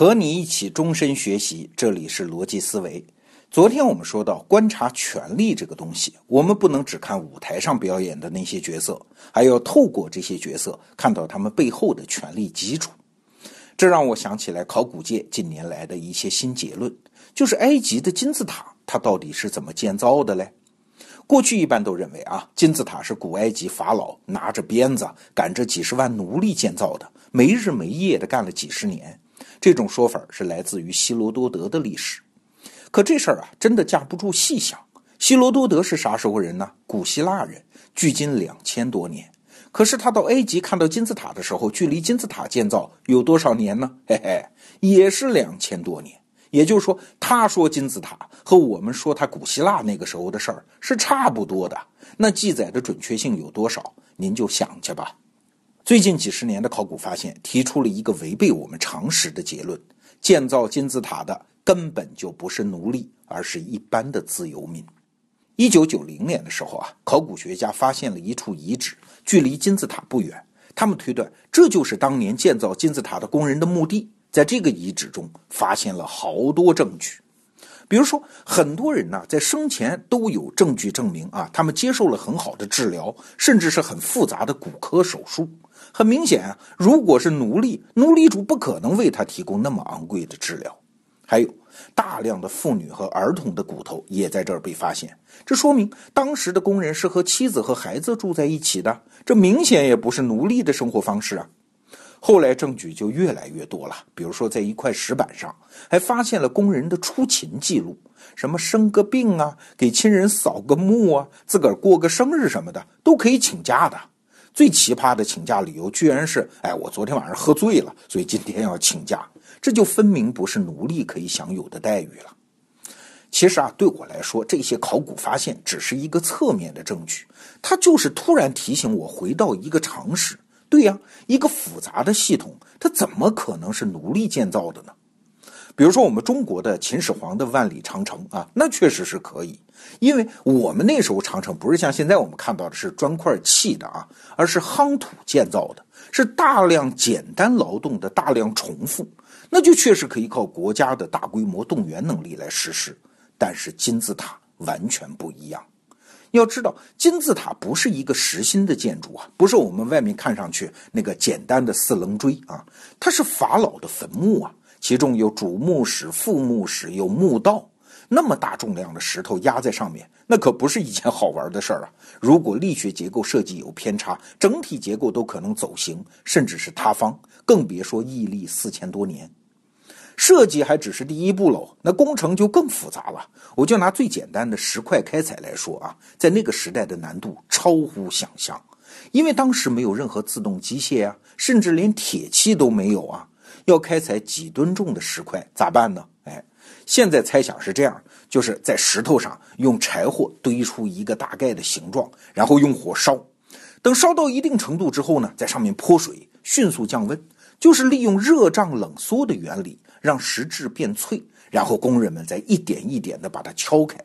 和你一起终身学习，这里是逻辑思维。昨天我们说到，观察权力这个东西，我们不能只看舞台上表演的那些角色，还要透过这些角色看到他们背后的权力基础。这让我想起来考古界近年来的一些新结论，就是埃及的金字塔，它到底是怎么建造的嘞？过去一般都认为啊，金字塔是古埃及法老拿着鞭子赶着几十万奴隶建造的，没日没夜的干了几十年。这种说法是来自于希罗多德的历史。可这事儿啊，真的架不住细想。希罗多德是啥时候人呢？古希腊人，距今两千多年。可是他到埃及看到金字塔的时候，距离金字塔建造有多少年呢？嘿嘿，也是两千多年。也就是说，他说金字塔和我们说他古希腊那个时候的事儿是差不多的。那记载的准确性有多少？您就想去吧。最近几十年的考古发现提出了一个违背我们常识的结论：建造金字塔的根本就不是奴隶，而是一般的自由民。一九九零年的时候啊，考古学家发现了一处遗址，距离金字塔不远。他们推断这就是当年建造金字塔的工人的墓地。在这个遗址中发现了好多证据，比如说，很多人呢在生前都有证据证明啊，他们接受了很好的治疗，甚至是很复杂的骨科手术。很明显啊，如果是奴隶，奴隶主不可能为他提供那么昂贵的治疗。还有大量的妇女和儿童的骨头也在这儿被发现，这说明当时的工人是和妻子和孩子住在一起的，这明显也不是奴隶的生活方式啊。后来证据就越来越多了，比如说在一块石板上还发现了工人的出勤记录，什么生个病啊，给亲人扫个墓啊，自个儿过个生日什么的都可以请假的。最奇葩的请假理由居然是：哎，我昨天晚上喝醉了，所以今天要请假。这就分明不是奴隶可以享有的待遇了。其实啊，对我来说，这些考古发现只是一个侧面的证据，它就是突然提醒我回到一个常识。对呀，一个复杂的系统，它怎么可能是奴隶建造的呢？比如说，我们中国的秦始皇的万里长城啊，那确实是可以，因为我们那时候长城不是像现在我们看到的是砖块砌的啊，而是夯土建造的，是大量简单劳动的大量重复，那就确实可以靠国家的大规模动员能力来实施。但是金字塔完全不一样。要知道，金字塔不是一个实心的建筑啊，不是我们外面看上去那个简单的四棱锥啊，它是法老的坟墓啊，其中有主墓室、副墓室，有墓道，那么大重量的石头压在上面，那可不是一件好玩的事儿啊。如果力学结构设计有偏差，整体结构都可能走形，甚至是塌方，更别说屹立四千多年。设计还只是第一步喽，那工程就更复杂了。我就拿最简单的石块开采来说啊，在那个时代的难度超乎想象，因为当时没有任何自动机械啊，甚至连铁器都没有啊。要开采几吨重的石块咋办呢？哎，现在猜想是这样，就是在石头上用柴火堆出一个大概的形状，然后用火烧，等烧到一定程度之后呢，在上面泼水，迅速降温，就是利用热胀冷缩的原理。让石质变脆，然后工人们再一点一点的把它敲开。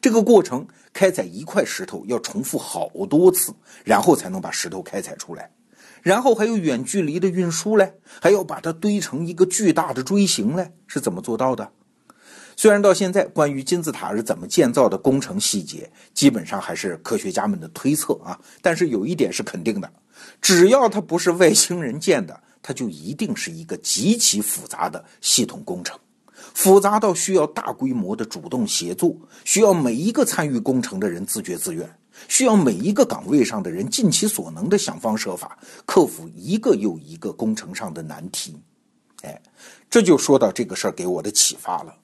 这个过程开采一块石头要重复好多次，然后才能把石头开采出来。然后还有远距离的运输嘞，还要把它堆成一个巨大的锥形嘞，是怎么做到的？虽然到现在关于金字塔是怎么建造的工程细节，基本上还是科学家们的推测啊。但是有一点是肯定的，只要它不是外星人建的。它就一定是一个极其复杂的系统工程，复杂到需要大规模的主动协作，需要每一个参与工程的人自觉自愿，需要每一个岗位上的人尽其所能的想方设法克服一个又一个工程上的难题。哎，这就说到这个事儿给我的启发了：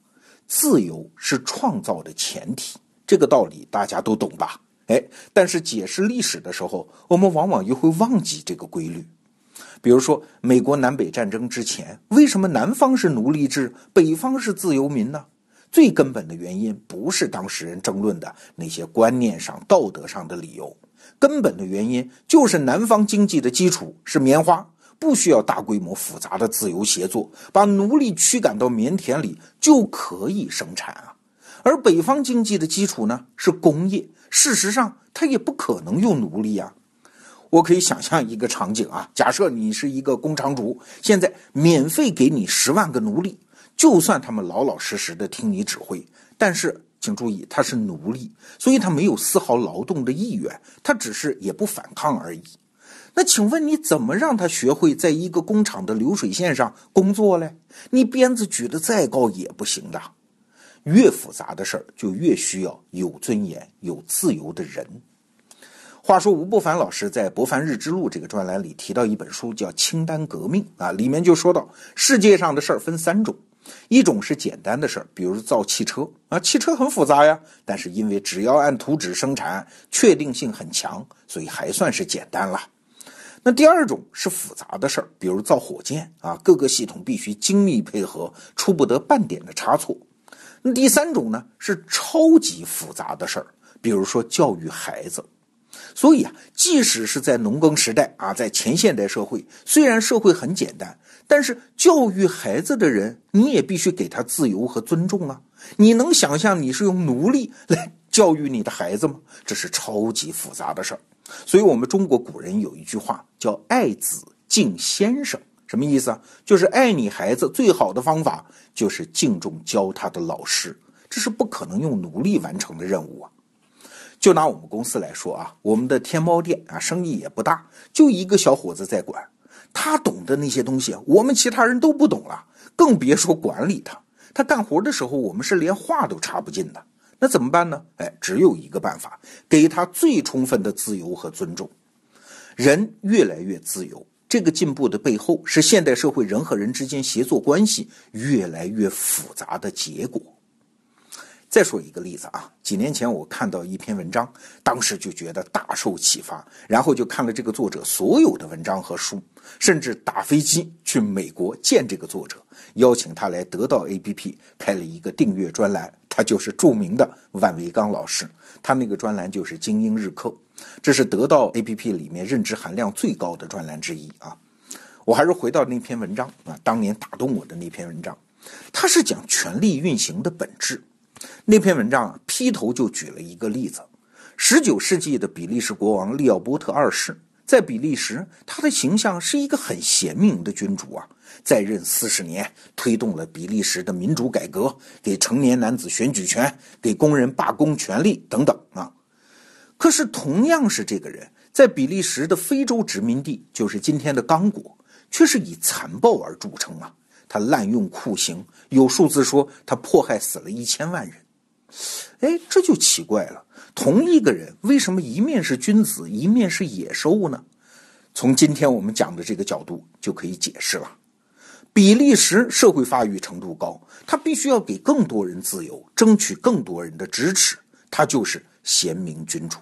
自由是创造的前提，这个道理大家都懂吧？哎，但是解释历史的时候，我们往往又会忘记这个规律。比如说，美国南北战争之前，为什么南方是奴隶制，北方是自由民呢？最根本的原因不是当事人争论的那些观念上、道德上的理由，根本的原因就是南方经济的基础是棉花，不需要大规模复杂的自由协作，把奴隶驱赶到棉田里就可以生产啊。而北方经济的基础呢是工业，事实上它也不可能用奴隶啊。我可以想象一个场景啊，假设你是一个工厂主，现在免费给你十万个奴隶，就算他们老老实实的听你指挥，但是请注意，他是奴隶，所以他没有丝毫劳动的意愿，他只是也不反抗而已。那请问你怎么让他学会在一个工厂的流水线上工作嘞？你鞭子举得再高也不行的。越复杂的事儿，就越需要有尊严、有自由的人。话说吴伯凡老师在《博凡日之路》这个专栏里提到一本书，叫《清单革命》啊，里面就说到世界上的事儿分三种，一种是简单的事儿，比如造汽车啊，汽车很复杂呀，但是因为只要按图纸生产，确定性很强，所以还算是简单了。那第二种是复杂的事儿，比如造火箭啊，各个系统必须精密配合，出不得半点的差错。那第三种呢是超级复杂的事儿，比如说教育孩子。所以啊，即使是在农耕时代啊，在前现代社会，虽然社会很简单，但是教育孩子的人，你也必须给他自由和尊重啊。你能想象你是用奴隶来教育你的孩子吗？这是超级复杂的事儿。所以，我们中国古人有一句话叫“爱子敬先生”，什么意思啊？就是爱你孩子最好的方法就是敬重教他的老师，这是不可能用奴隶完成的任务啊。就拿我们公司来说啊，我们的天猫店啊，生意也不大，就一个小伙子在管，他懂的那些东西，我们其他人都不懂了，更别说管理他。他干活的时候，我们是连话都插不进的。那怎么办呢？哎，只有一个办法，给他最充分的自由和尊重。人越来越自由，这个进步的背后是现代社会人和人之间协作关系越来越复杂的结果。再说一个例子啊，几年前我看到一篇文章，当时就觉得大受启发，然后就看了这个作者所有的文章和书，甚至打飞机去美国见这个作者，邀请他来得到 APP 开了一个订阅专栏，他就是著名的万维刚老师，他那个专栏就是精英日课，这是得到 APP 里面认知含量最高的专栏之一啊。我还是回到那篇文章啊，当年打动我的那篇文章，它是讲权力运行的本质。那篇文章啊，劈头就举了一个例子：十九世纪的比利时国王利奥波特二世，在比利时，他的形象是一个很贤明的君主啊，在任四十年，推动了比利时的民主改革，给成年男子选举权，给工人罢工权利等等啊。可是，同样是这个人，在比利时的非洲殖民地，就是今天的刚果，却是以残暴而著称啊。他滥用酷刑，有数字说他迫害死了一千万人。哎，这就奇怪了。同一个人，为什么一面是君子，一面是野兽呢？从今天我们讲的这个角度就可以解释了。比利时社会发育程度高，他必须要给更多人自由，争取更多人的支持，他就是贤明君主。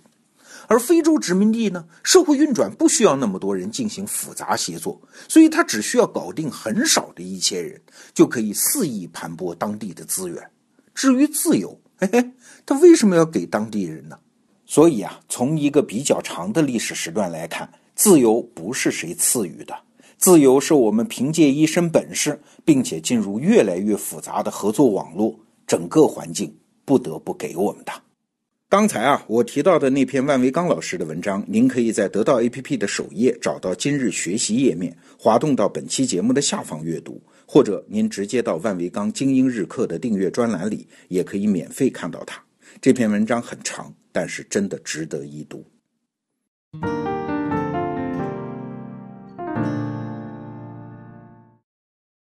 而非洲殖民地呢，社会运转不需要那么多人进行复杂协作，所以他只需要搞定很少的一些人，就可以肆意盘剥当地的资源。至于自由，嘿嘿，他为什么要给当地人呢？所以啊，从一个比较长的历史时段来看，自由不是谁赐予的，自由是我们凭借一身本事，并且进入越来越复杂的合作网络，整个环境不得不给我们的。刚才啊，我提到的那篇万维刚老师的文章，您可以在得到 APP 的首页找到今日学习页面，滑动到本期节目的下方阅读，或者您直接到万维钢精英日课的订阅专栏里，也可以免费看到它。这篇文章很长，但是真的值得一读。